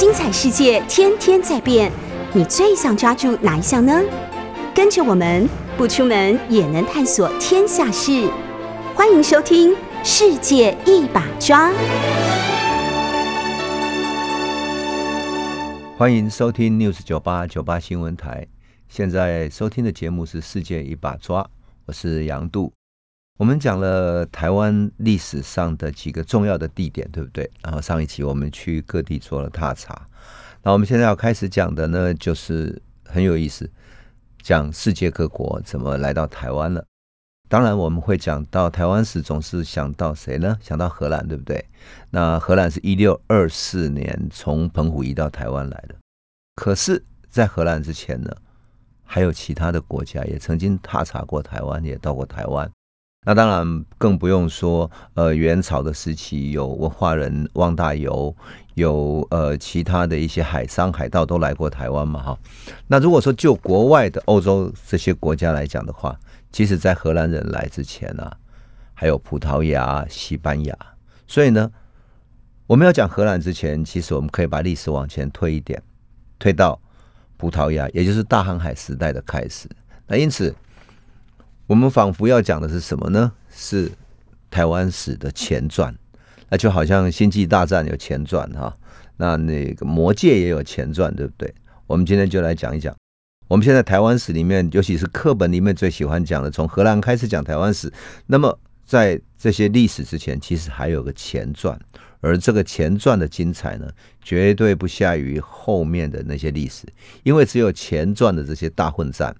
精彩世界天天在变，你最想抓住哪一项呢？跟着我们不出门也能探索天下事，欢迎收听《世界一把抓》。欢迎收听 News 九八九八新闻台。现在收听的节目是《世界一把抓》，我是杨度。我们讲了台湾历史上的几个重要的地点，对不对？然后上一期我们去各地做了踏查。那我们现在要开始讲的呢，就是很有意思，讲世界各国怎么来到台湾了。当然，我们会讲到台湾时，总是想到谁呢？想到荷兰，对不对？那荷兰是一六二四年从澎湖移到台湾来的。可是，在荷兰之前呢？还有其他的国家也曾经踏查过台湾，也到过台湾。那当然更不用说，呃，元朝的时期有文化人汪大猷，有呃其他的一些海商海盗都来过台湾嘛，哈。那如果说就国外的欧洲这些国家来讲的话，其实，在荷兰人来之前啊，还有葡萄牙、西班牙。所以呢，我们要讲荷兰之前，其实我们可以把历史往前推一点，推到。葡萄牙，也就是大航海时代的开始。那因此，我们仿佛要讲的是什么呢？是台湾史的前传。那就好像《星际大战》有前传哈，那那个《魔戒》也有前传，对不对？我们今天就来讲一讲。我们现在台湾史里面，尤其是课本里面最喜欢讲的，从荷兰开始讲台湾史。那么，在这些历史之前，其实还有个前传。而这个前传的精彩呢，绝对不下于后面的那些历史，因为只有前传的这些大混战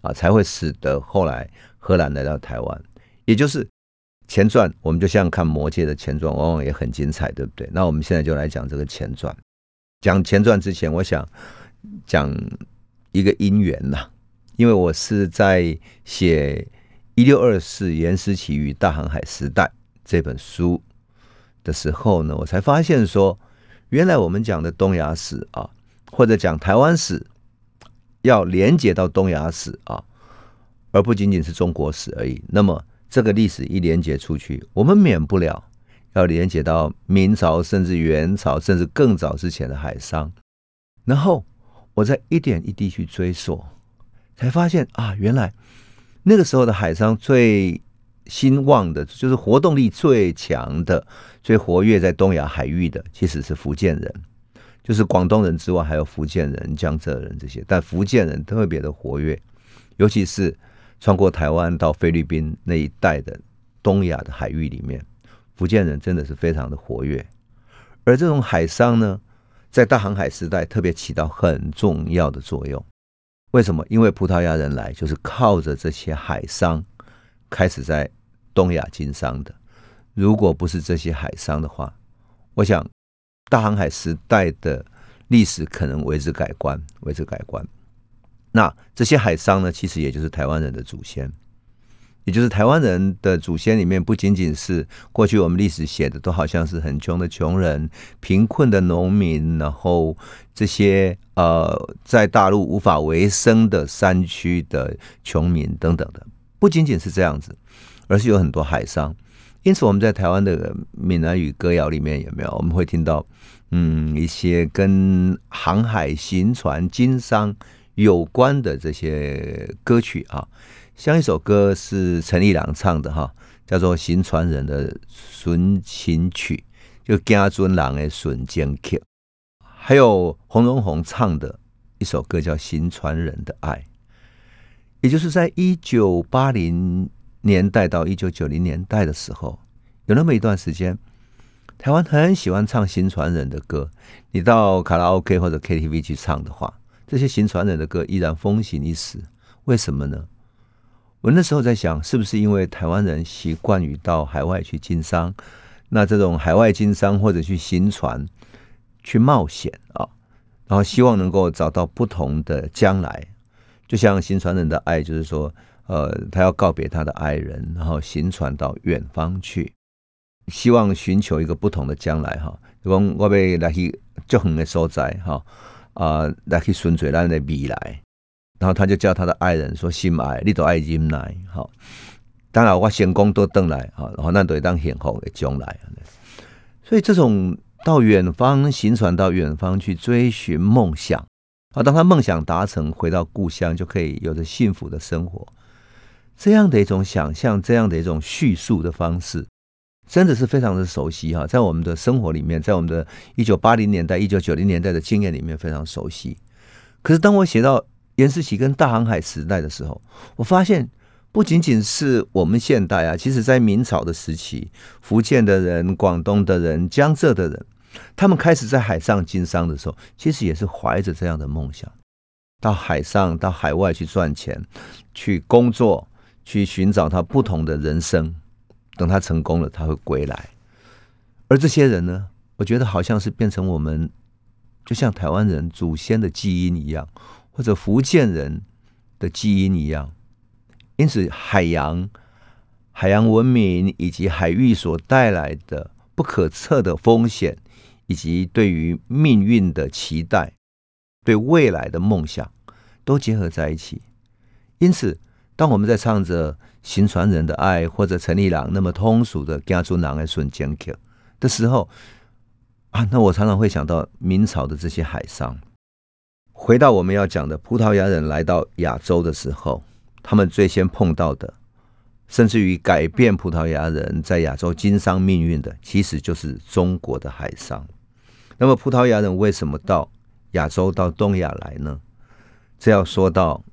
啊，才会使得后来荷兰来到台湾。也就是前传，我们就像看魔界的前传，往往也很精彩，对不对？那我们现在就来讲这个前传。讲前传之前，我想讲一个因缘呐，因为我是在写《一六二四严思齐与大航海时代》这本书。的时候呢，我才发现说，原来我们讲的东亚史啊，或者讲台湾史，要连接到东亚史啊，而不仅仅是中国史而已。那么这个历史一连接出去，我们免不了要连接到明朝，甚至元朝，甚至更早之前的海商。然后我再一点一滴去追溯，才发现啊，原来那个时候的海商最。兴旺的，就是活动力最强的、最活跃在东亚海域的，其实是福建人，就是广东人之外，还有福建人、江浙人这些。但福建人特别的活跃，尤其是穿过台湾到菲律宾那一带的东亚的海域里面，福建人真的是非常的活跃。而这种海商呢，在大航海时代特别起到很重要的作用。为什么？因为葡萄牙人来就是靠着这些海商开始在。东亚经商的，如果不是这些海商的话，我想大航海时代的历史可能为之改观，为之改观。那这些海商呢，其实也就是台湾人的祖先，也就是台湾人的祖先里面，不仅仅是过去我们历史写的都好像是很穷的穷人、贫困的农民，然后这些呃在大陆无法为生的山区的穷民等等的，不仅仅是这样子。而是有很多海商，因此我们在台湾的闽南语歌谣里面有没有？我们会听到嗯一些跟航海、行船、经商有关的这些歌曲啊，像一首歌是陈立郎唱的哈，叫做《行船人的寻情曲》，就家尊郎的顺间曲，还有洪荣宏唱的一首歌叫《行船人的爱》，也就是在一九八零。年代到一九九零年代的时候，有那么一段时间，台湾很喜欢唱新传人的歌。你到卡拉 OK 或者 KTV 去唱的话，这些行船人的歌依然风行一时。为什么呢？我那时候在想，是不是因为台湾人习惯于到海外去经商？那这种海外经商或者去行船、去冒险啊，然后希望能够找到不同的将来。就像行船人的爱，就是说。呃，他要告别他的爱人，然后行船到远方去，希望寻求一个不同的将来哈。讲我要来去较远的所在哈，啊，来去顺水咱的未来。然后他就叫他的爱人说：“心爱，你都爱忍耐。”好，当然我成功都等来哈，然后那都当幸福的将来。所以这种到远方行船，到远方去追寻梦想。啊，当他梦想达成，回到故乡就可以有着幸福的生活。这样的一种想象，这样的一种叙述的方式，真的是非常的熟悉哈，在我们的生活里面，在我们的一九八零年代、一九九零年代的经验里面非常熟悉。可是当我写到严世奇跟大航海时代的时候，我发现不仅仅是我们现代啊，其实在明朝的时期，福建的人、广东的人、江浙的人。他们开始在海上经商的时候，其实也是怀着这样的梦想，到海上、到海外去赚钱、去工作、去寻找他不同的人生。等他成功了，他会归来。而这些人呢，我觉得好像是变成我们，就像台湾人祖先的基因一样，或者福建人的基因一样。因此，海洋、海洋文明以及海域所带来的不可测的风险。以及对于命运的期待，对未来的梦想，都结合在一起。因此，当我们在唱着《行船人的爱》或者陈立郎那么通俗的《家族男爱顺江客》的时候，啊，那我常常会想到明朝的这些海商。回到我们要讲的葡萄牙人来到亚洲的时候，他们最先碰到的。甚至于改变葡萄牙人在亚洲经商命运的，其实就是中国的海商。那么，葡萄牙人为什么到亚洲、到东亚来呢？这要说到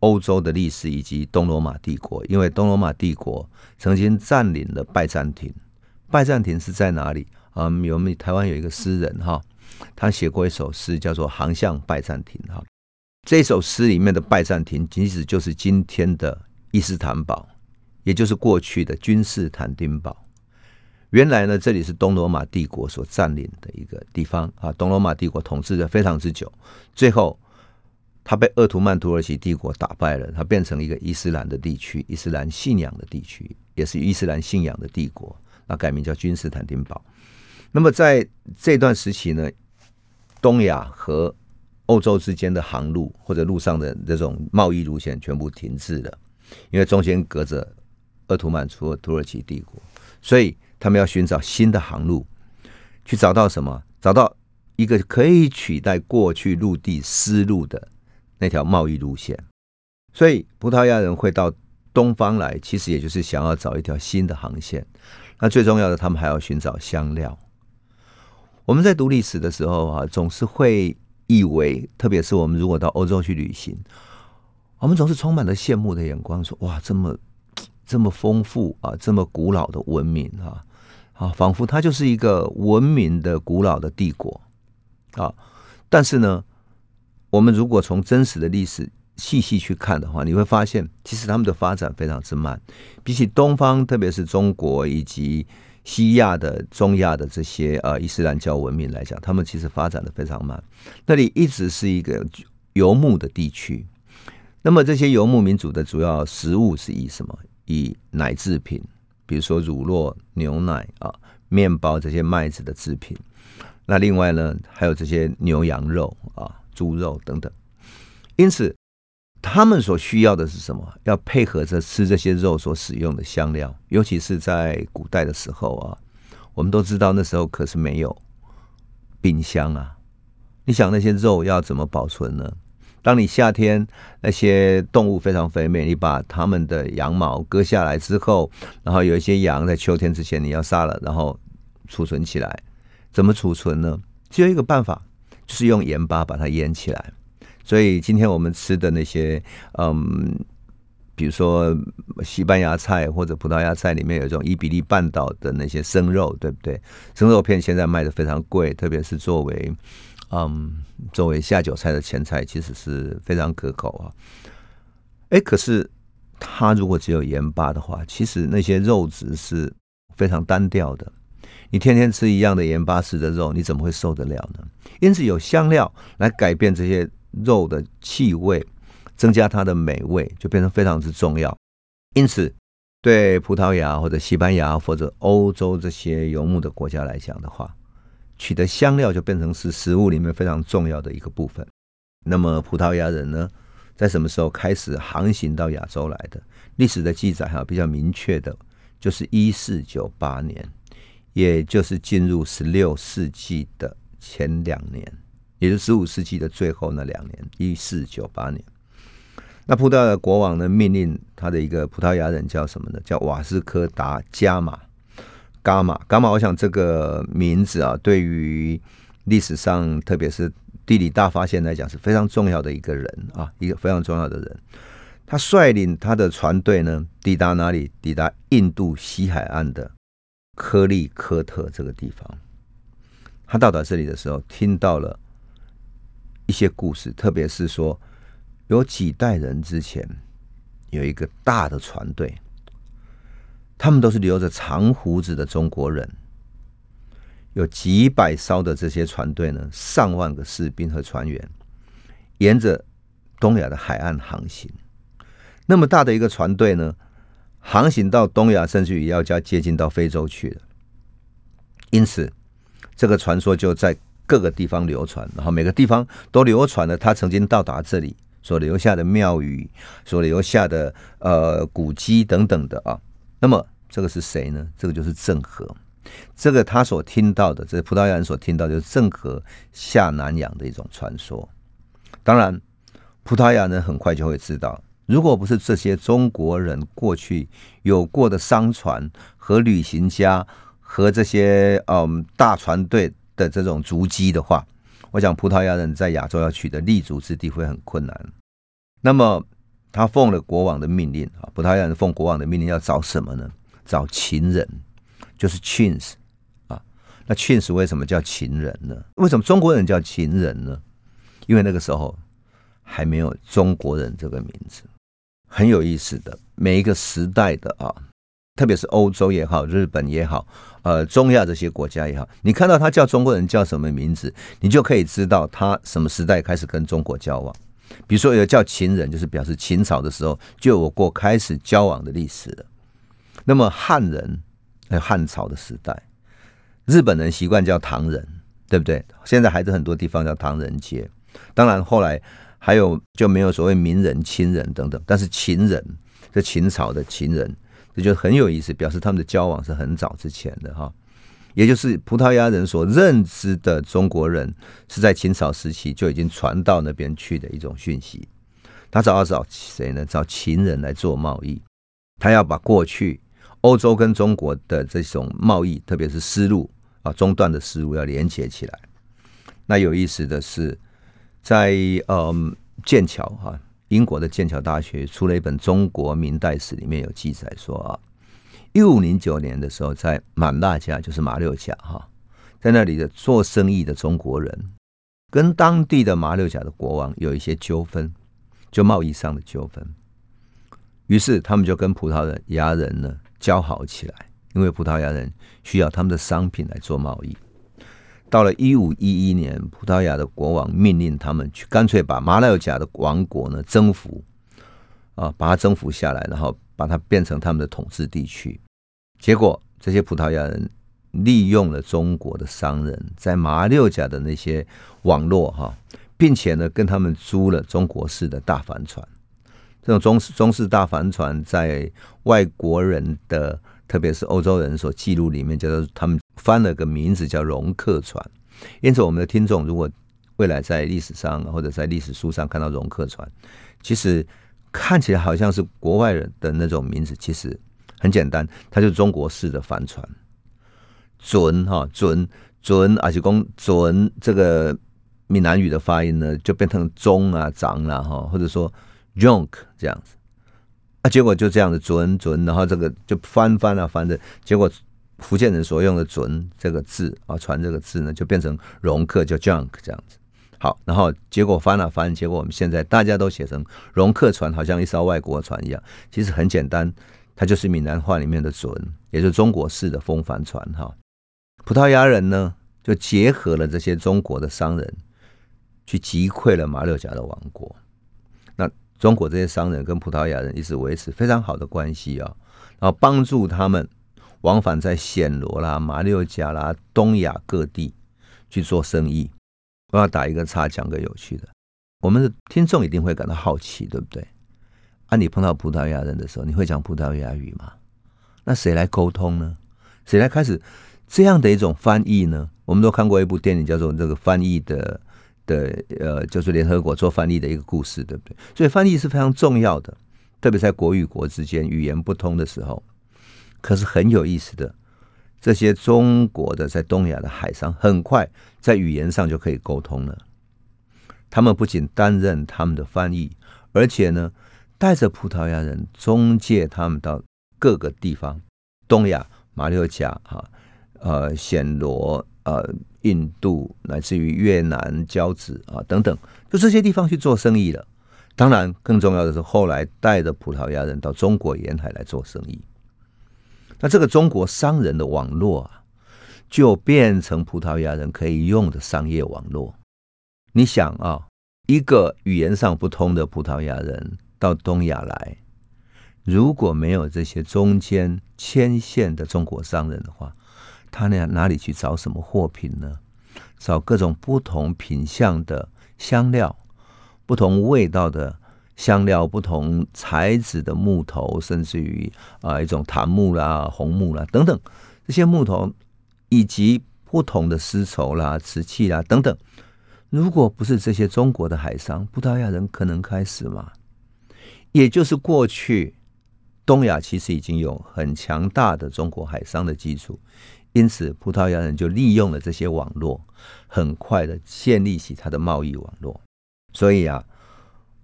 欧洲的历史以及东罗马帝国，因为东罗马帝国曾经占领了拜占庭。拜占庭是在哪里？嗯，有们台湾有一个诗人哈，他写过一首诗，叫做《航向拜占庭》哈。这首诗里面的拜占庭，其实就是今天的伊斯坦堡。也就是过去的君士坦丁堡，原来呢，这里是东罗马帝国所占领的一个地方啊。东罗马帝国统治的非常之久，最后他被鄂图曼土耳其帝国打败了，它变成一个伊斯兰的地区，伊斯兰信仰的地区，也是伊斯兰信仰的帝国，那改名叫君士坦丁堡。那么在这段时期呢，东亚和欧洲之间的航路或者路上的这种贸易路线全部停滞了，因为中间隔着。鄂图曼除了土耳其帝国，所以他们要寻找新的航路，去找到什么？找到一个可以取代过去陆地丝路的那条贸易路线。所以葡萄牙人会到东方来，其实也就是想要找一条新的航线。那最重要的，他们还要寻找香料。我们在读历史的时候啊，总是会以为，特别是我们如果到欧洲去旅行，我们总是充满了羡慕的眼光，说：“哇，这么……”这么丰富啊，这么古老的文明啊，啊，仿佛它就是一个文明的古老的帝国啊。但是呢，我们如果从真实的历史细细去看的话，你会发现，其实他们的发展非常之慢。比起东方，特别是中国以及西亚的、中亚的这些呃伊斯兰教文明来讲，他们其实发展的非常慢。那里一直是一个游牧的地区。那么这些游牧民族的主要食物是以什么？以奶制品，比如说乳酪、牛奶啊、面包这些麦子的制品。那另外呢，还有这些牛羊肉啊、猪肉等等。因此，他们所需要的是什么？要配合着吃这些肉所使用的香料，尤其是在古代的时候啊，我们都知道那时候可是没有冰箱啊。你想那些肉要怎么保存呢？当你夏天那些动物非常肥美，你把它们的羊毛割下来之后，然后有一些羊在秋天之前你要杀了，然后储存起来。怎么储存呢？只有一个办法，是用盐巴把它腌起来。所以今天我们吃的那些，嗯，比如说西班牙菜或者葡萄牙菜里面有一种伊比利半岛的那些生肉，对不对？生肉片现在卖的非常贵，特别是作为。嗯，作为下酒菜的前菜，其实是非常可口啊。哎，可是它如果只有盐巴的话，其实那些肉质是非常单调的。你天天吃一样的盐巴式的肉，你怎么会受得了呢？因此，有香料来改变这些肉的气味，增加它的美味，就变成非常之重要。因此，对葡萄牙或者西班牙或者欧洲这些游牧的国家来讲的话，取得香料就变成是食物里面非常重要的一个部分。那么葡萄牙人呢，在什么时候开始航行到亚洲来的？历史的记载哈比较明确的，就是一四九八年。也就是进入十六世纪的前两年，也就是十五世纪的最后那两年，一四九八年。那葡萄牙国王呢，命令他的一个葡萄牙人叫什么呢？叫瓦斯科达加马。伽马，伽马，我想这个名字啊，对于历史上，特别是地理大发现来讲，是非常重要的一个人啊，一个非常重要的人。他率领他的船队呢，抵达哪里？抵达印度西海岸的科利科特这个地方。他到达这里的时候，听到了一些故事，特别是说。有几代人之前有一个大的船队，他们都是留着长胡子的中国人，有几百艘的这些船队呢，上万个士兵和船员，沿着东亚的海岸航行。那么大的一个船队呢，航行到东亚，甚至于要加接近到非洲去了。因此，这个传说就在各个地方流传，然后每个地方都流传了他曾经到达这里。所留下的庙宇，所留下的呃古迹等等的啊，那么这个是谁呢？这个就是郑和。这个他所听到的，这葡萄牙人所听到，就是郑和下南洋的一种传说。当然，葡萄牙人很快就会知道，如果不是这些中国人过去有过的商船和旅行家和这些嗯大船队的这种足迹的话。我想葡萄牙人在亚洲要取得立足之地会很困难。那么他奉了国王的命令啊，葡萄牙人奉国王的命令要找什么呢？找情人，就是 chins 啊。那 chins 为什么叫情人呢？为什么中国人叫情人呢？因为那个时候还没有中国人这个名字。很有意思的，每一个时代的啊。特别是欧洲也好，日本也好，呃，中亚这些国家也好，你看到他叫中国人叫什么名字，你就可以知道他什么时代开始跟中国交往。比如说有叫秦人，就是表示秦朝的时候就有过开始交往的历史了。那么汉人，有汉朝的时代，日本人习惯叫唐人，对不对？现在还是很多地方叫唐人街。当然后来还有就没有所谓名人、亲人等等，但是秦人，这秦朝的秦人。这就很有意思，表示他们的交往是很早之前的哈，也就是葡萄牙人所认知的中国人是在秦朝时期就已经传到那边去的一种讯息。他找要找谁呢？找秦人来做贸易，他要把过去欧洲跟中国的这种贸易，特别是丝路啊中断的丝路要连接起来。那有意思的是，在嗯剑桥哈。英国的剑桥大学出了一本《中国明代史》，里面有记载说啊，一五零九年的时候，在满大家就是马六甲哈，在那里的做生意的中国人跟当地的马六甲的国王有一些纠纷，就贸易上的纠纷，于是他们就跟葡萄牙人呢交好起来，因为葡萄牙人需要他们的商品来做贸易。到了一五一一年，葡萄牙的国王命令他们去，干脆把马六甲的王国呢征服，啊，把它征服下来，然后把它变成他们的统治地区。结果，这些葡萄牙人利用了中国的商人，在马六甲的那些网络哈，并且呢，跟他们租了中国式的大帆船。这种中式中式大帆船，在外国人的，特别是欧洲人所记录里面，叫做他们。翻了个名字叫容克船，因此我们的听众如果未来在历史上或者在历史书上看到容克船，其实看起来好像是国外人的那种名字，其实很简单，它就是中国式的帆船。准哈准准，而且公准这个闽南语的发音呢，就变成中啊长了哈，或者说 junk 这样子啊，结果就这样子准准，然后这个就翻翻啊翻的，结果。福建人所用的“准”这个字啊，“船”这个字呢，就变成“容克”叫 “junk” 这样子。好，然后结果翻了翻，结果我们现在大家都写成“容克船”，好像一艘外国船一样。其实很简单，它就是闽南话里面的“准”，也就是中国式的风帆船。哈，葡萄牙人呢，就结合了这些中国的商人，去击溃了马六甲的王国。中国这些商人跟葡萄牙人一直维持非常好的关系啊，然后帮助他们。往返在暹罗啦、马六甲啦、东亚各地去做生意。我要打一个叉，讲个有趣的。我们的听众一定会感到好奇，对不对？啊，你碰到葡萄牙人的时候，你会讲葡萄牙语吗？那谁来沟通呢？谁来开始这样的一种翻译呢，我们都看过一部电影，叫做《这个翻译的的呃，就是联合国做翻译的一个故事，对不对？所以翻译是非常重要的，特别在国与国之间语言不通的时候。可是很有意思的，这些中国的在东亚的海上，很快在语言上就可以沟通了。他们不仅担任他们的翻译，而且呢，带着葡萄牙人中介他们到各个地方，东亚、马六甲哈。呃，暹罗、呃，印度，乃至于越南、交子啊等等，就这些地方去做生意了。当然，更重要的是，后来带着葡萄牙人到中国沿海来做生意。那这个中国商人的网络啊，就变成葡萄牙人可以用的商业网络。你想啊，一个语言上不通的葡萄牙人到东亚来，如果没有这些中间牵线的中国商人的话，他呢哪里去找什么货品呢？找各种不同品相的香料，不同味道的香料，不同材质的木头，甚至于啊一种檀木啦、红木啦等等这些木头，以及不同的丝绸啦、瓷器啦等等。如果不是这些中国的海商，葡萄牙人可能开始吗？也就是过去东亚其实已经有很强大的中国海商的基础。因此，葡萄牙人就利用了这些网络，很快的建立起他的贸易网络。所以啊，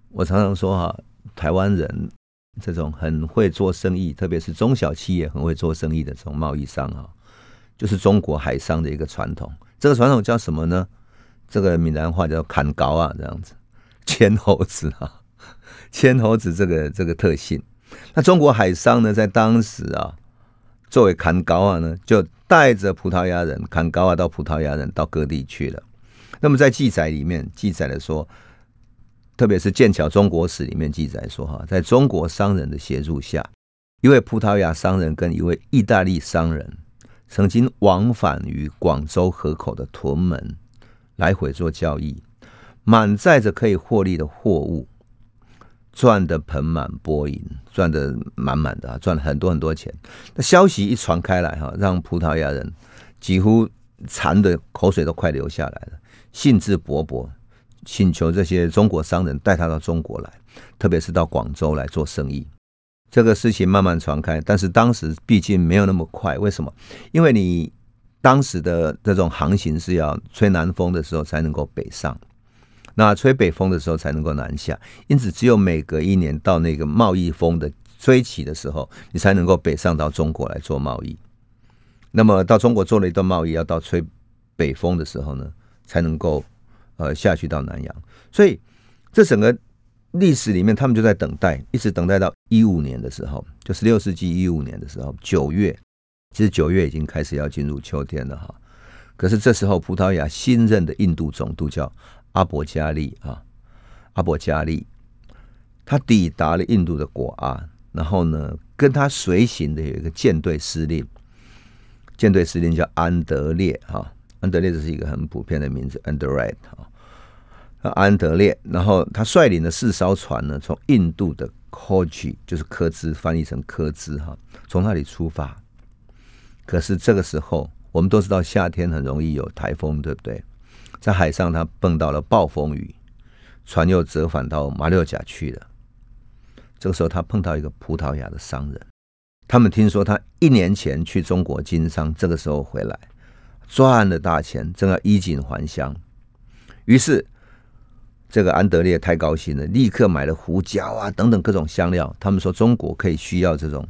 我常常说哈，台湾人这种很会做生意，特别是中小企业很会做生意的这种贸易商啊，就是中国海商的一个传统。这个传统叫什么呢？这个闽南话叫“砍高啊”这样子，牵猴子啊，牵猴子这个这个特性。那中国海商呢，在当时啊。作为砍高啊呢，就带着葡萄牙人砍高啊到葡萄牙人到各地去了。那么在记载里面记载了说，特别是《剑桥中国史》里面记载说，哈，在中国商人的协助下，一位葡萄牙商人跟一位意大利商人曾经往返于广州河口的屯门，来回做交易，满载着可以获利的货物。赚得盆满钵盈，赚得满满的啊，赚了很多很多钱。那消息一传开来哈，让葡萄牙人几乎馋的口水都快流下来了，兴致勃勃，请求这些中国商人带他到中国来，特别是到广州来做生意。这个事情慢慢传开，但是当时毕竟没有那么快。为什么？因为你当时的这种航行是要吹南风的时候才能够北上。那吹北风的时候才能够南下，因此只有每隔一年到那个贸易风的吹起的时候，你才能够北上到中国来做贸易。那么到中国做了一段贸易，要到吹北风的时候呢，才能够呃下去到南洋。所以这整个历史里面，他们就在等待，一直等待到一五年的时候，就十六世纪一五年的时候，九月，其实九月已经开始要进入秋天了哈。可是这时候，葡萄牙新任的印度总督叫。阿伯加利啊，阿伯加利，他抵达了印度的果阿，然后呢，跟他随行的有一个舰队司令，舰队司令叫安德烈哈，安德烈这是一个很普遍的名字，安德烈哈，安德烈，然后他率领的四艘船呢，从印度的科吉，就是科兹，翻译成科兹哈，从那里出发。可是这个时候，我们都知道夏天很容易有台风，对不对？在海上，他碰到了暴风雨，船又折返到马六甲去了。这个时候，他碰到一个葡萄牙的商人，他们听说他一年前去中国经商，这个时候回来赚了大钱，正要衣锦还乡。于是，这个安德烈太高兴了，立刻买了胡椒啊等等各种香料。他们说中国可以需要这种。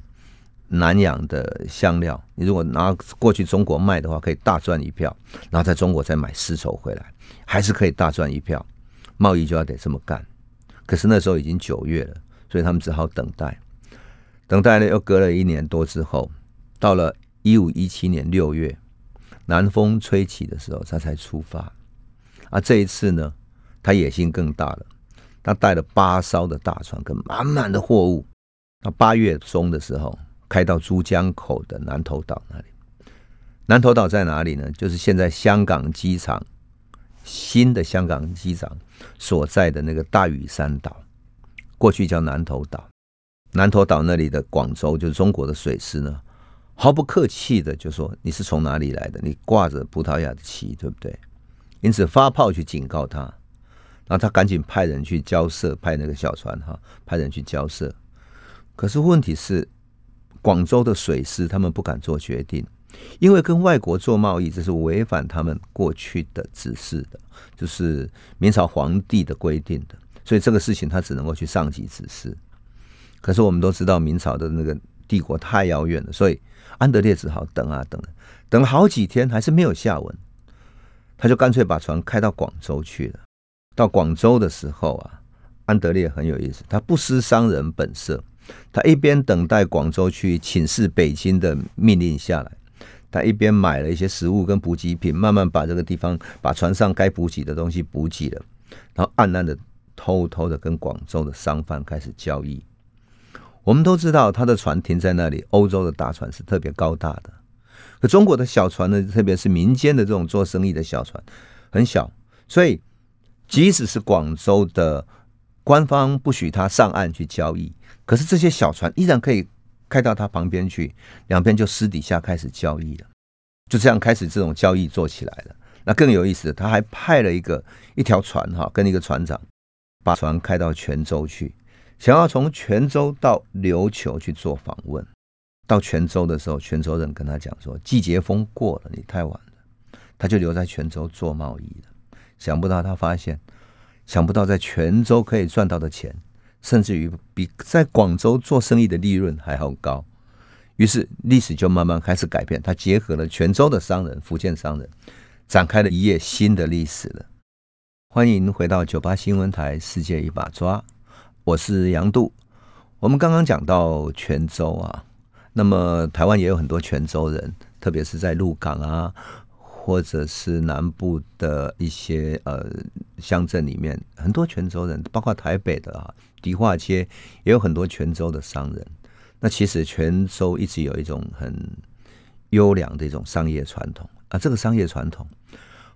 南洋的香料，你如果拿过去中国卖的话，可以大赚一票；然后在中国再买丝绸回来，还是可以大赚一票。贸易就要得这么干。可是那时候已经九月了，所以他们只好等待。等待呢，又隔了一年多之后，到了一五一七年六月，南风吹起的时候，他才出发。啊，这一次呢，他野心更大了，他带了八艘的大船跟满满的货物。到八月中的时候。开到珠江口的南头岛那里，南头岛在哪里呢？就是现在香港机场新的香港机场所在的那个大屿山岛，过去叫南头岛。南头岛那里的广州，就是中国的水师呢，毫不客气的就说你是从哪里来的？你挂着葡萄牙的旗，对不对？因此发炮去警告他，然后他赶紧派人去交涉，派那个小船哈，派人去交涉。可是问题是，广州的水师他们不敢做决定，因为跟外国做贸易这是违反他们过去的指示的，就是明朝皇帝的规定的，所以这个事情他只能够去上级指示。可是我们都知道明朝的那个帝国太遥远了，所以。安德烈只好等啊等，等了好几天还是没有下文，他就干脆把船开到广州去了。到广州的时候啊，安德烈很有意思，他不失商人本色，他一边等待广州去请示北京的命令下来，他一边买了一些食物跟补给品，慢慢把这个地方把船上该补给的东西补给了，然后暗暗的偷偷的跟广州的商贩开始交易。我们都知道，他的船停在那里。欧洲的大船是特别高大的，可中国的小船呢，特别是民间的这种做生意的小船，很小。所以，即使是广州的官方不许他上岸去交易，可是这些小船依然可以开到他旁边去，两边就私底下开始交易了。就这样开始这种交易做起来了。那更有意思，他还派了一个一条船哈，跟一个船长把船开到泉州去。想要从泉州到琉球去做访问，到泉州的时候，泉州人跟他讲说：“季节风过了，你太晚了。”他就留在泉州做贸易了。想不到他发现，想不到在泉州可以赚到的钱，甚至于比在广州做生意的利润还要高。于是历史就慢慢开始改变。他结合了泉州的商人、福建商人，展开了一页新的历史了。欢迎回到九八新闻台《世界一把抓》。我是杨度，我们刚刚讲到泉州啊，那么台湾也有很多泉州人，特别是在鹿港啊，或者是南部的一些呃乡镇里面，很多泉州人，包括台北的啊，迪化街也有很多泉州的商人。那其实泉州一直有一种很优良的一种商业传统啊，这个商业传统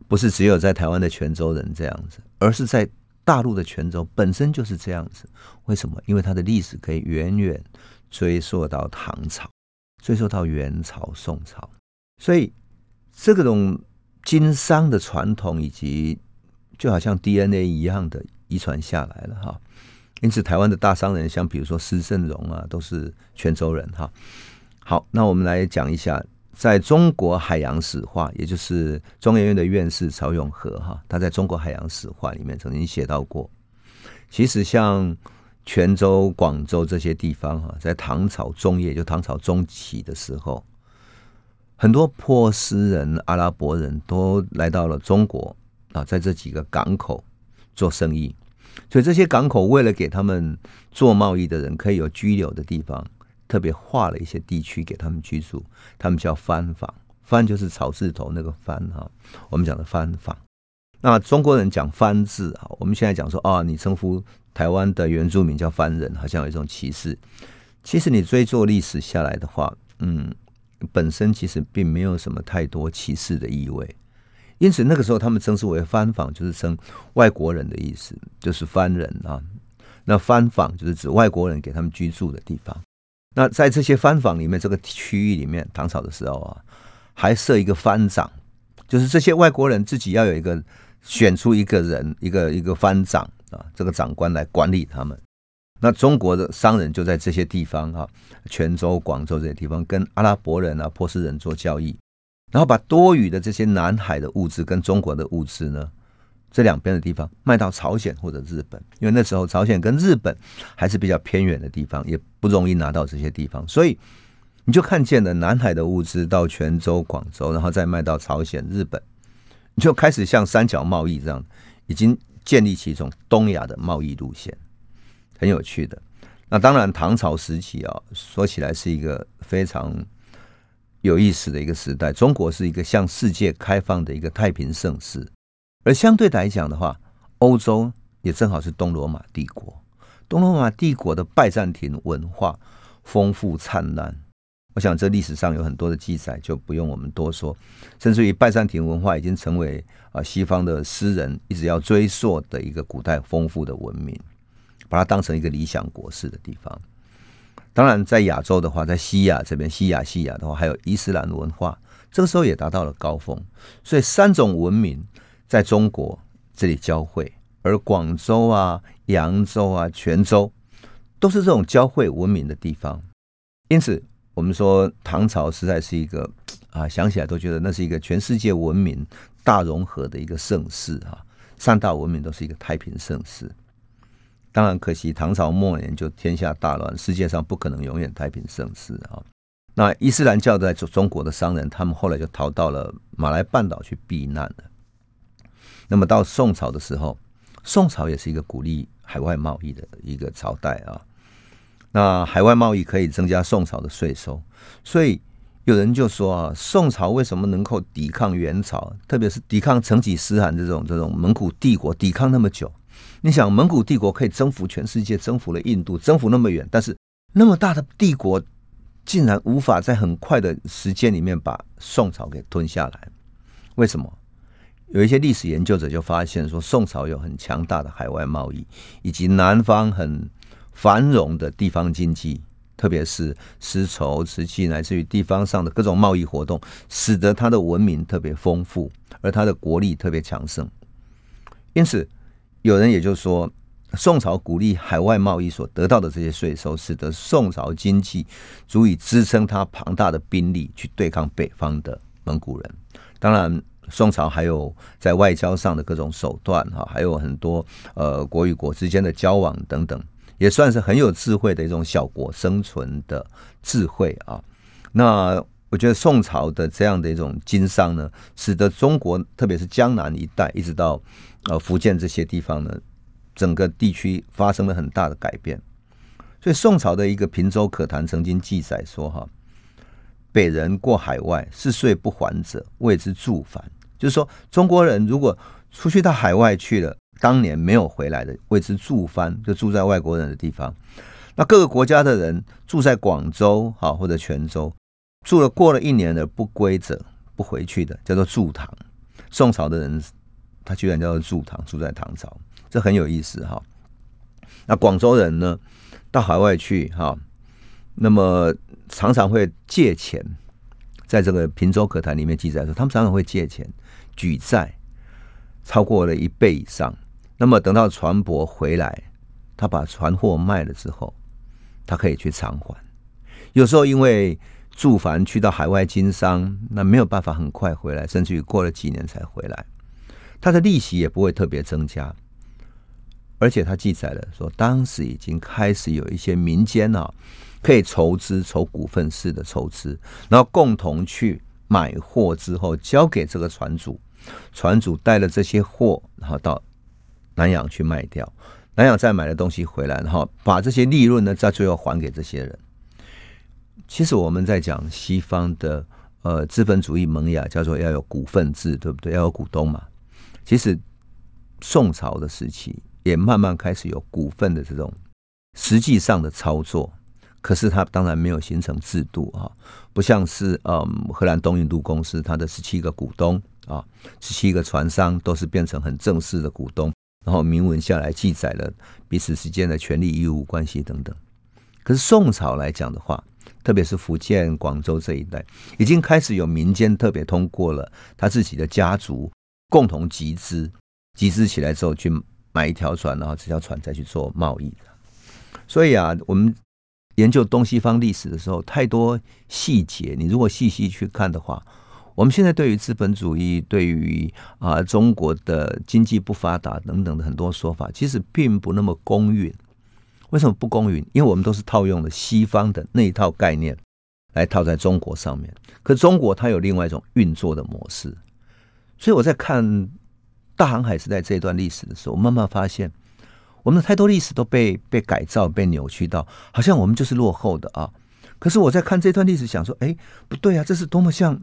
不是只有在台湾的泉州人这样子，而是在。大陆的泉州本身就是这样子，为什么？因为它的历史可以远远追溯到唐朝，追溯到元朝、宋朝，所以这个种经商的传统以及就好像 DNA 一样的遗传下来了哈。因此，台湾的大商人，像比如说施正荣啊，都是泉州人哈。好，那我们来讲一下。在中国海洋史话，也就是中研院的院士曹永和哈，他在中国海洋史话里面曾经写到过，其实像泉州、广州这些地方哈，在唐朝中叶，就唐朝中期的时候，很多波斯人、阿拉伯人都来到了中国啊，在这几个港口做生意，所以这些港口为了给他们做贸易的人可以有居留的地方。特别划了一些地区给他们居住，他们叫番坊，番就是草字头那个番哈，我们讲的番坊。那中国人讲番字啊，我们现在讲说啊，你称呼台湾的原住民叫番人，好像有一种歧视。其实你追溯历史下来的话，嗯，本身其实并没有什么太多歧视的意味。因此那个时候他们称之为番坊，就是称外国人的意思，就是番人啊。那番坊就是指外国人给他们居住的地方。那在这些番坊里面，这个区域里面，唐朝的时候啊，还设一个番长，就是这些外国人自己要有一个选出一个人，一个一个番长啊，这个长官来管理他们。那中国的商人就在这些地方啊，泉州、广州这些地方，跟阿拉伯人啊、波斯人做交易，然后把多余的这些南海的物资跟中国的物资呢。这两边的地方卖到朝鲜或者日本，因为那时候朝鲜跟日本还是比较偏远的地方，也不容易拿到这些地方，所以你就看见了南海的物资到泉州、广州，然后再卖到朝鲜、日本，你就开始像三角贸易这样，已经建立起一种东亚的贸易路线，很有趣的。那当然，唐朝时期啊，说起来是一个非常有意思的一个时代，中国是一个向世界开放的一个太平盛世。而相对来讲的话，欧洲也正好是东罗马帝国。东罗马帝国的拜占庭文化丰富灿烂，我想这历史上有很多的记载，就不用我们多说。甚至于拜占庭文化已经成为啊西方的诗人一直要追溯的一个古代丰富的文明，把它当成一个理想国式的地方。当然，在亚洲的话，在西亚这边，西亚、西亚的话，还有伊斯兰文化，这个时候也达到了高峰。所以，三种文明在中国这里交汇，而广州啊、扬州啊、泉州都是这种交汇文明的地方。因此，我们说唐朝实在是一个啊，想起来都觉得那是一个全世界文明大融合的一个盛世啊，三大文明都是一个太平盛世。当然可惜，唐朝末年就天下大乱，世界上不可能永远太平盛世啊。那伊斯兰教在中中国的商人，他们后来就逃到了马来半岛去避难了。那么到宋朝的时候，宋朝也是一个鼓励海外贸易的一个朝代啊。那海外贸易可以增加宋朝的税收，所以有人就说啊，宋朝为什么能够抵抗元朝，特别是抵抗成吉思汗这种这种蒙古帝国，抵抗那么久？你想，蒙古帝国可以征服全世界，征服了印度，征服那么远，但是那么大的帝国竟然无法在很快的时间里面把宋朝给吞下来？为什么？有一些历史研究者就发现说，宋朝有很强大的海外贸易，以及南方很繁荣的地方经济，特别是丝绸、瓷器，乃至于地方上的各种贸易活动，使得它的文明特别丰富，而它的国力特别强盛，因此。有人也就说，宋朝鼓励海外贸易所得到的这些税收，使得宋朝经济足以支撑它庞大的兵力去对抗北方的蒙古人。当然，宋朝还有在外交上的各种手段，哈，还有很多呃国与国之间的交往等等，也算是很有智慧的一种小国生存的智慧啊。那我觉得宋朝的这样的一种经商呢，使得中国特别是江南一带，一直到呃福建这些地方呢，整个地区发生了很大的改变。所以宋朝的一个平州可谈曾经记载说：“哈，北人过海外，四岁不还者，谓之住凡。”就是说，中国人如果出去到海外去了，当年没有回来的，谓之住番，就住在外国人的地方。那各个国家的人住在广州哈或者泉州。住了过了一年的不归者，不回去的，叫做住唐。宋朝的人，他居然叫做住唐，住在唐朝，这很有意思哈。那广州人呢，到海外去哈，那么常常会借钱，在这个《平洲可谈》里面记载说，他们常常会借钱举债，超过了一倍以上。那么等到船舶回来，他把船货卖了之后，他可以去偿还。有时候因为住房去到海外经商，那没有办法很快回来，甚至于过了几年才回来，他的利息也不会特别增加。而且他记载了说，当时已经开始有一些民间啊，可以筹资、筹股份式的筹资，然后共同去买货之后交给这个船主，船主带了这些货，然后到南洋去卖掉，南洋再买的东西回来，然后把这些利润呢，在最后还给这些人。其实我们在讲西方的呃资本主义萌芽，叫做要有股份制，对不对？要有股东嘛。其实宋朝的时期也慢慢开始有股份的这种实际上的操作，可是它当然没有形成制度啊，不像是嗯荷兰东印度公司，它的十七个股东啊，十七个船商都是变成很正式的股东，然后明文下来记载了彼此之间的权利义务关系等等。可是宋朝来讲的话，特别是福建、广州这一带，已经开始有民间特别通过了他自己的家族共同集资，集资起来之后去买一条船，然后这条船再去做贸易。所以啊，我们研究东西方历史的时候，太多细节，你如果细细去看的话，我们现在对于资本主义、对于啊中国的经济不发达等等的很多说法，其实并不那么公允。为什么不公允？因为我们都是套用了西方的那一套概念来套在中国上面，可中国它有另外一种运作的模式。所以我在看大航海时代这一段历史的时候，慢慢发现，我们的太多历史都被被改造、被扭曲到，好像我们就是落后的啊。可是我在看这段历史，想说，哎，不对啊，这是多么像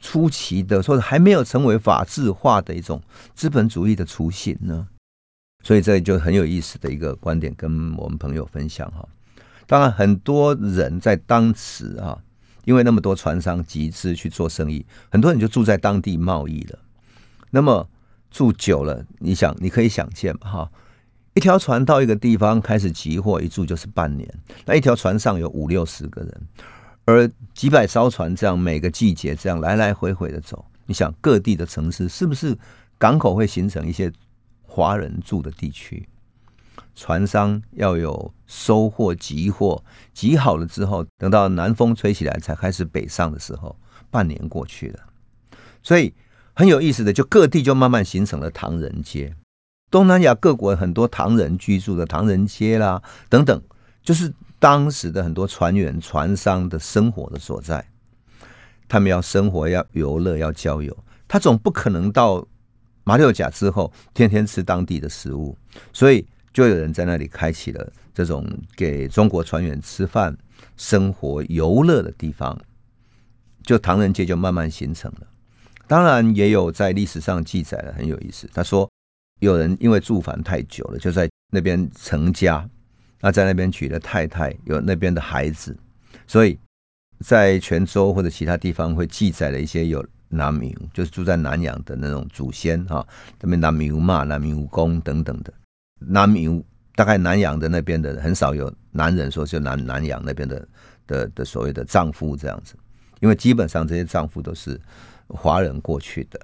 初期的，或者还没有成为法治化的一种资本主义的雏形呢？所以这就很有意思的一个观点，跟我们朋友分享哈。当然，很多人在当时啊，因为那么多船商集资去做生意，很多人就住在当地贸易了。那么住久了，你想，你可以想见哈，一条船到一个地方开始集货，一住就是半年。那一条船上有五六十个人，而几百艘船这样每个季节这样来来回回的走。你想各地的城市是不是港口会形成一些华人住的地区？船商要有收货集货，集好了之后，等到南风吹起来才开始北上的时候，半年过去了。所以很有意思的，就各地就慢慢形成了唐人街。东南亚各国很多唐人居住的唐人街啦，等等，就是当时的很多船员、船商的生活的所在。他们要生活，要游乐，要交友，他总不可能到马六甲之后天天吃当地的食物，所以就有人在那里开启了这种给中国船员吃饭、生活、游乐的地方，就唐人街就慢慢形成了。当然，也有在历史上记载的，很有意思。他说。有人因为住房太久了，就在那边成家，那在那边娶了太太，有那边的孩子，所以在泉州或者其他地方会记载了一些有南明，就是住在南洋的那种祖先哈，那边南苗嘛、南苗公等等的南明，大概南洋的那边的很少有男人说就南南洋那边的的的所谓的丈夫这样子，因为基本上这些丈夫都是华人过去的。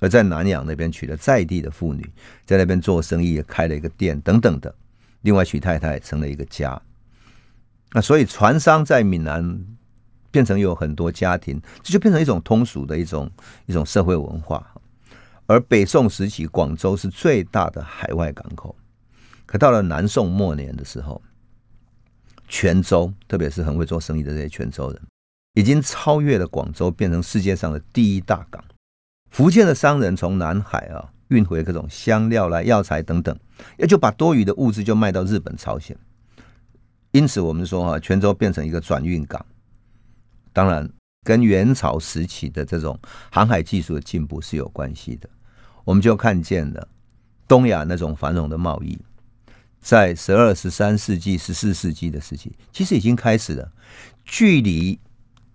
而在南洋那边娶了在地的妇女，在那边做生意，开了一个店等等的。另外娶太太成了一个家。那所以船商在闽南变成有很多家庭，这就变成一种通俗的一种一种社会文化。而北宋时期，广州是最大的海外港口。可到了南宋末年的时候，泉州，特别是很会做生意的这些泉州人，已经超越了广州，变成世界上的第一大港。福建的商人从南海啊运回各种香料来、药材等等，也就把多余的物资就卖到日本、朝鲜。因此，我们说哈，泉州变成一个转运港。当然，跟元朝时期的这种航海技术的进步是有关系的。我们就看见了东亚那种繁荣的贸易，在十二、十三世纪、十四世纪的时期，其实已经开始了。距离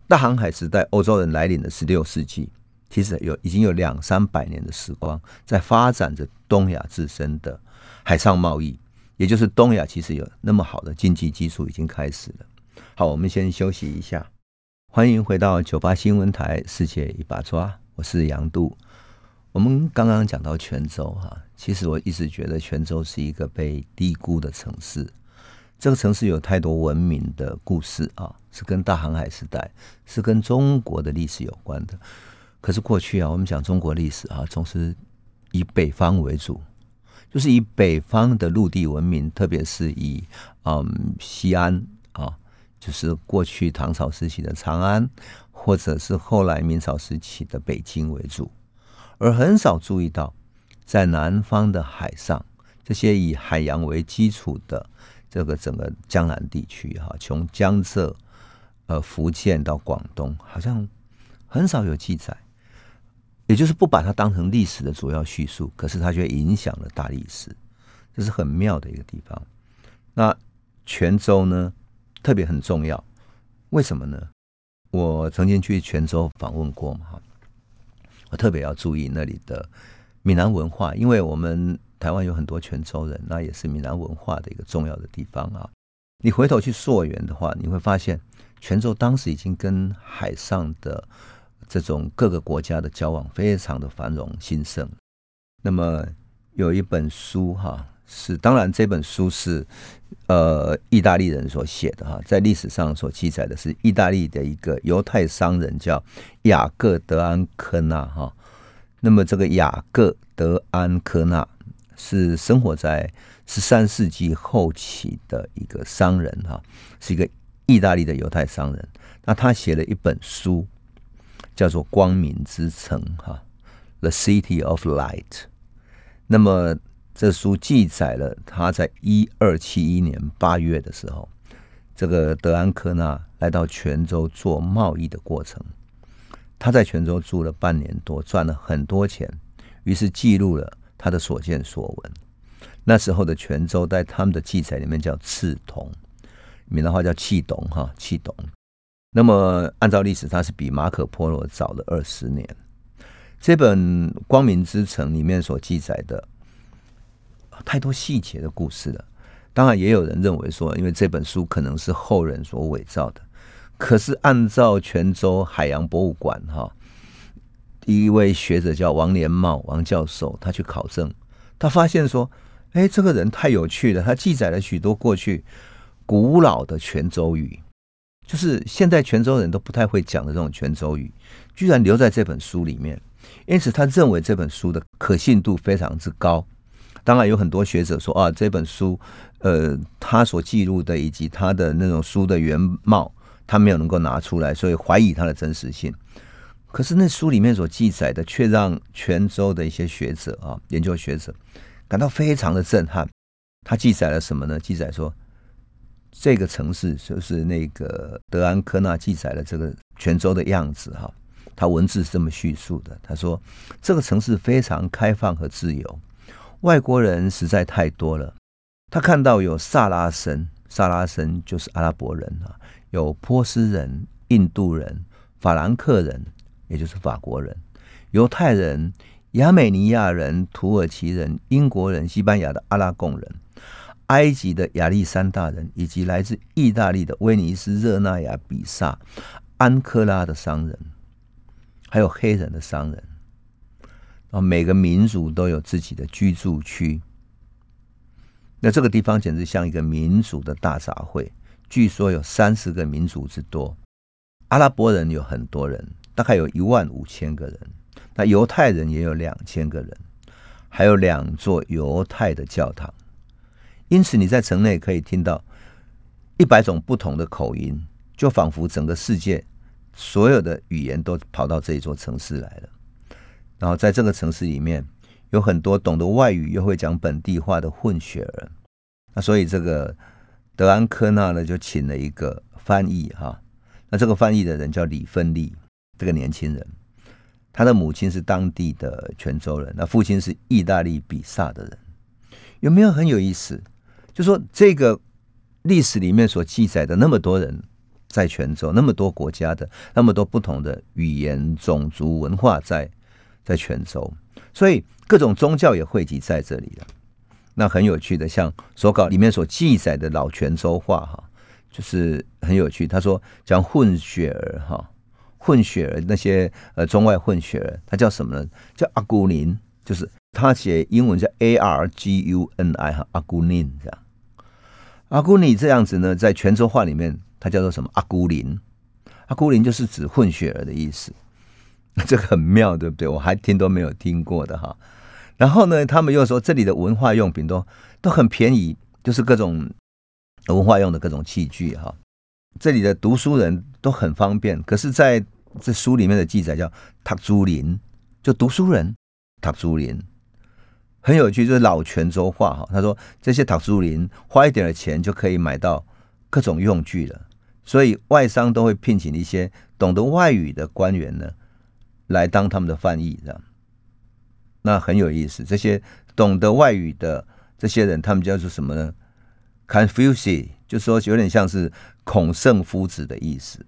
大航海时代欧洲人来临的十六世纪。其实有已经有两三百年的时光，在发展着东亚自身的海上贸易，也就是东亚其实有那么好的经济基础已经开始了。好，我们先休息一下，欢迎回到九八新闻台《世界一把抓》，我是杨度。我们刚刚讲到泉州哈，其实我一直觉得泉州是一个被低估的城市。这个城市有太多文明的故事啊，是跟大航海时代，是跟中国的历史有关的。可是过去啊，我们讲中国历史啊，总是以北方为主，就是以北方的陆地文明，特别是以嗯西安啊，就是过去唐朝时期的长安，或者是后来明朝时期的北京为主，而很少注意到在南方的海上，这些以海洋为基础的这个整个江南地区哈，从江浙呃福建到广东，好像很少有记载。也就是不把它当成历史的主要叙述，可是它却影响了大历史，这是很妙的一个地方。那泉州呢，特别很重要，为什么呢？我曾经去泉州访问过嘛，我特别要注意那里的闽南文化，因为我们台湾有很多泉州人，那也是闽南文化的一个重要的地方啊。你回头去溯源的话，你会发现泉州当时已经跟海上的。这种各个国家的交往非常的繁荣兴盛。那么有一本书哈，是当然这本书是呃意大利人所写的哈，在历史上所记载的是意大利的一个犹太商人叫雅各德安科纳哈。那么这个雅各德安科纳是生活在十三世纪后期的一个商人哈，是一个意大利的犹太商人。那他写了一本书。叫做光明之城，哈，The City of Light。那么这书记载了他在一二七一年八月的时候，这个德安科纳来到泉州做贸易的过程。他在泉州住了半年多，赚了很多钱，于是记录了他的所见所闻。那时候的泉州在他们的记载里面叫赤铜，闽南话叫气董，哈，气董。那么，按照历史，它是比马可波罗早了二十年。这本《光明之城》里面所记载的太多细节的故事了。当然，也有人认为说，因为这本书可能是后人所伪造的。可是，按照泉州海洋博物馆哈，第一位学者叫王连茂王教授，他去考证，他发现说，哎，这个人太有趣了，他记载了许多过去古老的泉州语，就是现在泉州人都不太会讲的这种泉州语，居然留在这本书里面。因此，他认为这本书的可信度非常之高。当然，有很多学者说啊，这本书，呃，他所记录的以及他的那种书的原貌，他没有能够拿出来，所以怀疑它的真实性。可是，那书里面所记载的，却让泉州的一些学者啊，研究学者感到非常的震撼。他记载了什么呢？记载说，这个城市就是那个德安科纳记载了这个泉州的样子哈。他文字是这么叙述的：他说，这个城市非常开放和自由。外国人实在太多了。他看到有萨拉森，萨拉森就是阿拉伯人啊，有波斯人、印度人、法兰克人，也就是法国人、犹太人、亚美尼亚人、土耳其人、英国人、西班牙的阿拉贡人、埃及的亚历山大人，以及来自意大利的威尼斯、热那亚、比萨、安科拉的商人，还有黑人的商人。啊，每个民族都有自己的居住区。那这个地方简直像一个民族的大杂烩。据说有三十个民族之多。阿拉伯人有很多人，大概有一万五千个人。那犹太人也有两千个人，还有两座犹太的教堂。因此，你在城内可以听到一百种不同的口音，就仿佛整个世界所有的语言都跑到这一座城市来了。然后在这个城市里面，有很多懂得外语又会讲本地话的混血儿。那所以这个德安科纳呢，就请了一个翻译哈。那这个翻译的人叫李芬利，这个年轻人，他的母亲是当地的泉州人，那父亲是意大利比萨的人。有没有很有意思？就说这个历史里面所记载的那么多人在泉州，那么多国家的，那么多不同的语言、种族、文化在。在泉州，所以各种宗教也汇集在这里了。那很有趣的，像手稿里面所记载的老泉州话，哈，就是很有趣。他说讲混血儿，哈，混血儿那些呃中外混血儿，他叫什么呢？叫阿古林，就是他写英文叫 A R G U N I 哈，阿古林这样。阿古尼这样子呢，在泉州话里面，他叫做什么？阿古林，阿古林就是指混血儿的意思。这个很妙，对不对？我还听都没有听过的哈。然后呢，他们又说这里的文化用品都都很便宜，就是各种文化用的各种器具哈。这里的读书人都很方便。可是在这书里面的记载叫“塔朱林”，就读书人塔朱林，很有趣，就是老泉州话哈。他说这些塔朱林花一点的钱就可以买到各种用具了，所以外商都会聘请一些懂得外语的官员呢。来当他们的翻译，这样那很有意思。这些懂得外语的这些人，他们叫做什么呢？Confucius，就说有点像是孔圣夫子的意思。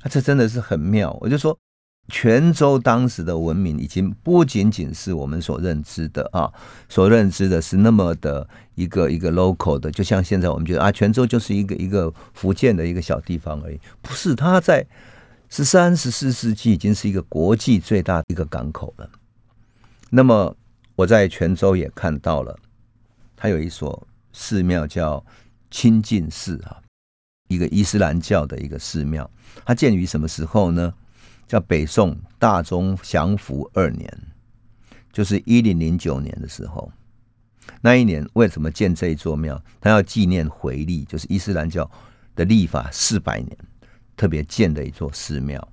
啊，这真的是很妙。我就说，泉州当时的文明已经不仅仅是我们所认知的啊，所认知的是那么的一个一个 local 的，就像现在我们觉得啊，泉州就是一个一个福建的一个小地方而已。不是，他在。十三、十四世纪已经是一个国际最大的一个港口了。那么我在泉州也看到了，它有一所寺庙叫清净寺啊，一个伊斯兰教的一个寺庙。它建于什么时候呢？叫北宋大中祥符二年，就是一零零九年的时候。那一年为什么建这一座庙？他要纪念回历，就是伊斯兰教的历法四百年。特别建的一座寺庙，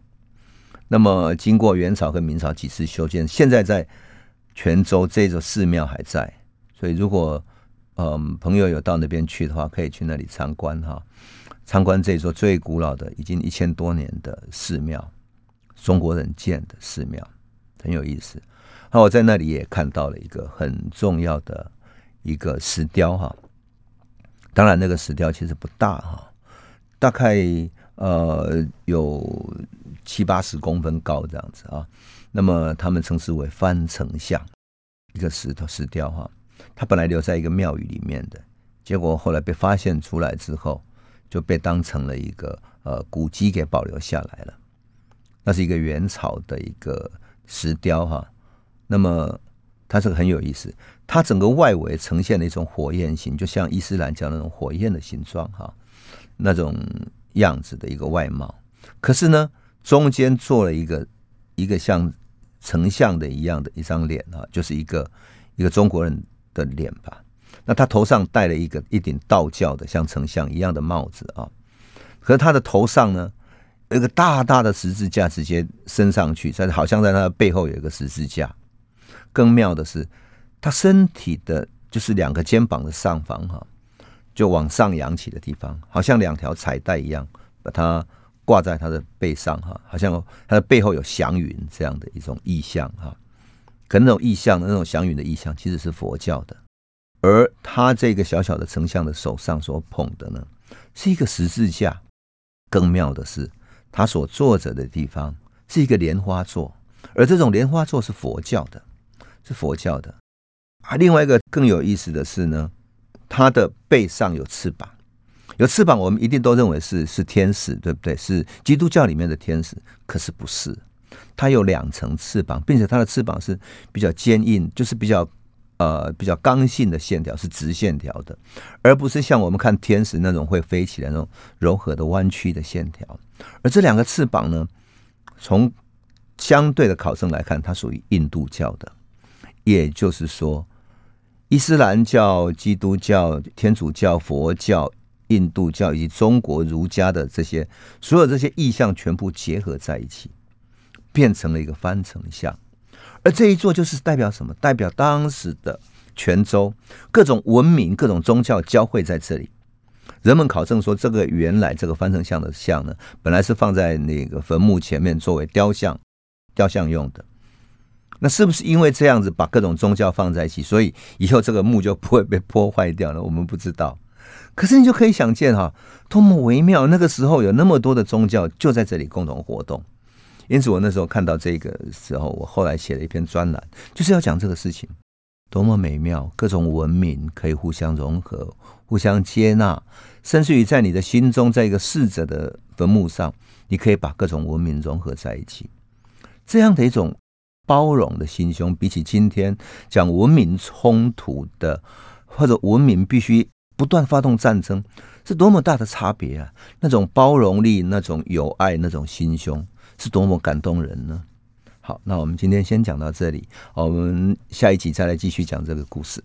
那么经过元朝和明朝几次修建，现在在泉州这座寺庙还在，所以如果嗯朋友有到那边去的话，可以去那里参观哈，参观这座最古老的、已经一千多年的寺庙，中国人建的寺庙很有意思。那我在那里也看到了一个很重要的一个石雕哈，当然那个石雕其实不大哈，大概。呃，有七八十公分高这样子啊，那么他们称之为翻城像，一个石头石雕哈。他本来留在一个庙宇里面的，结果后来被发现出来之后，就被当成了一个呃古迹给保留下来了。那是一个元朝的一个石雕哈，那么它这个很有意思，它整个外围呈现了一种火焰形，就像伊斯兰教那种火焰的形状哈，那种样子的一个外貌。可是呢，中间做了一个一个像丞相的一样的一张脸啊，就是一个一个中国人的脸吧。那他头上戴了一个一顶道教的像丞相一样的帽子啊，可是他的头上呢？一个大大的十字架直接升上去，在好像在他的背后有一个十字架。更妙的是，他身体的就是两个肩膀的上方哈，就往上扬起的地方，好像两条彩带一样，把它挂在他的背上哈，好像他的背后有祥云这样的一种意象哈。可那种意象那种祥云的意象，其实是佛教的。而他这个小小的丞相的手上所捧的呢，是一个十字架。更妙的是。他所坐着的地方是一个莲花座，而这种莲花座是佛教的，是佛教的。啊，另外一个更有意思的是呢，它的背上有翅膀，有翅膀，我们一定都认为是是天使，对不对？是基督教里面的天使，可是不是，它有两层翅膀，并且它的翅膀是比较坚硬，就是比较。呃，比较刚性的线条是直线条的，而不是像我们看天使那种会飞起来那种柔和的弯曲的线条。而这两个翅膀呢，从相对的考证来看，它属于印度教的，也就是说，伊斯兰教、基督教、天主教、佛教、印度教以及中国儒家的这些所有这些意象全部结合在一起，变成了一个翻成像。而这一座就是代表什么？代表当时的泉州各种文明、各种宗教交汇在这里。人们考证说，这个原来这个翻成像的像呢，本来是放在那个坟墓前面作为雕像、雕像用的。那是不是因为这样子把各种宗教放在一起，所以以后这个墓就不会被破坏掉了？我们不知道。可是你就可以想见哈，多么微妙！那个时候有那么多的宗教就在这里共同活动。因此，我那时候看到这个时候，我后来写了一篇专栏，就是要讲这个事情，多么美妙！各种文明可以互相融合、互相接纳，甚至于在你的心中，在一个逝者的坟墓上，你可以把各种文明融合在一起。这样的一种包容的心胸，比起今天讲文明冲突的，或者文明必须不断发动战争，是多么大的差别啊！那种包容力、那种友爱、那种心胸。是多么感动人呢？好，那我们今天先讲到这里，我们下一集再来继续讲这个故事。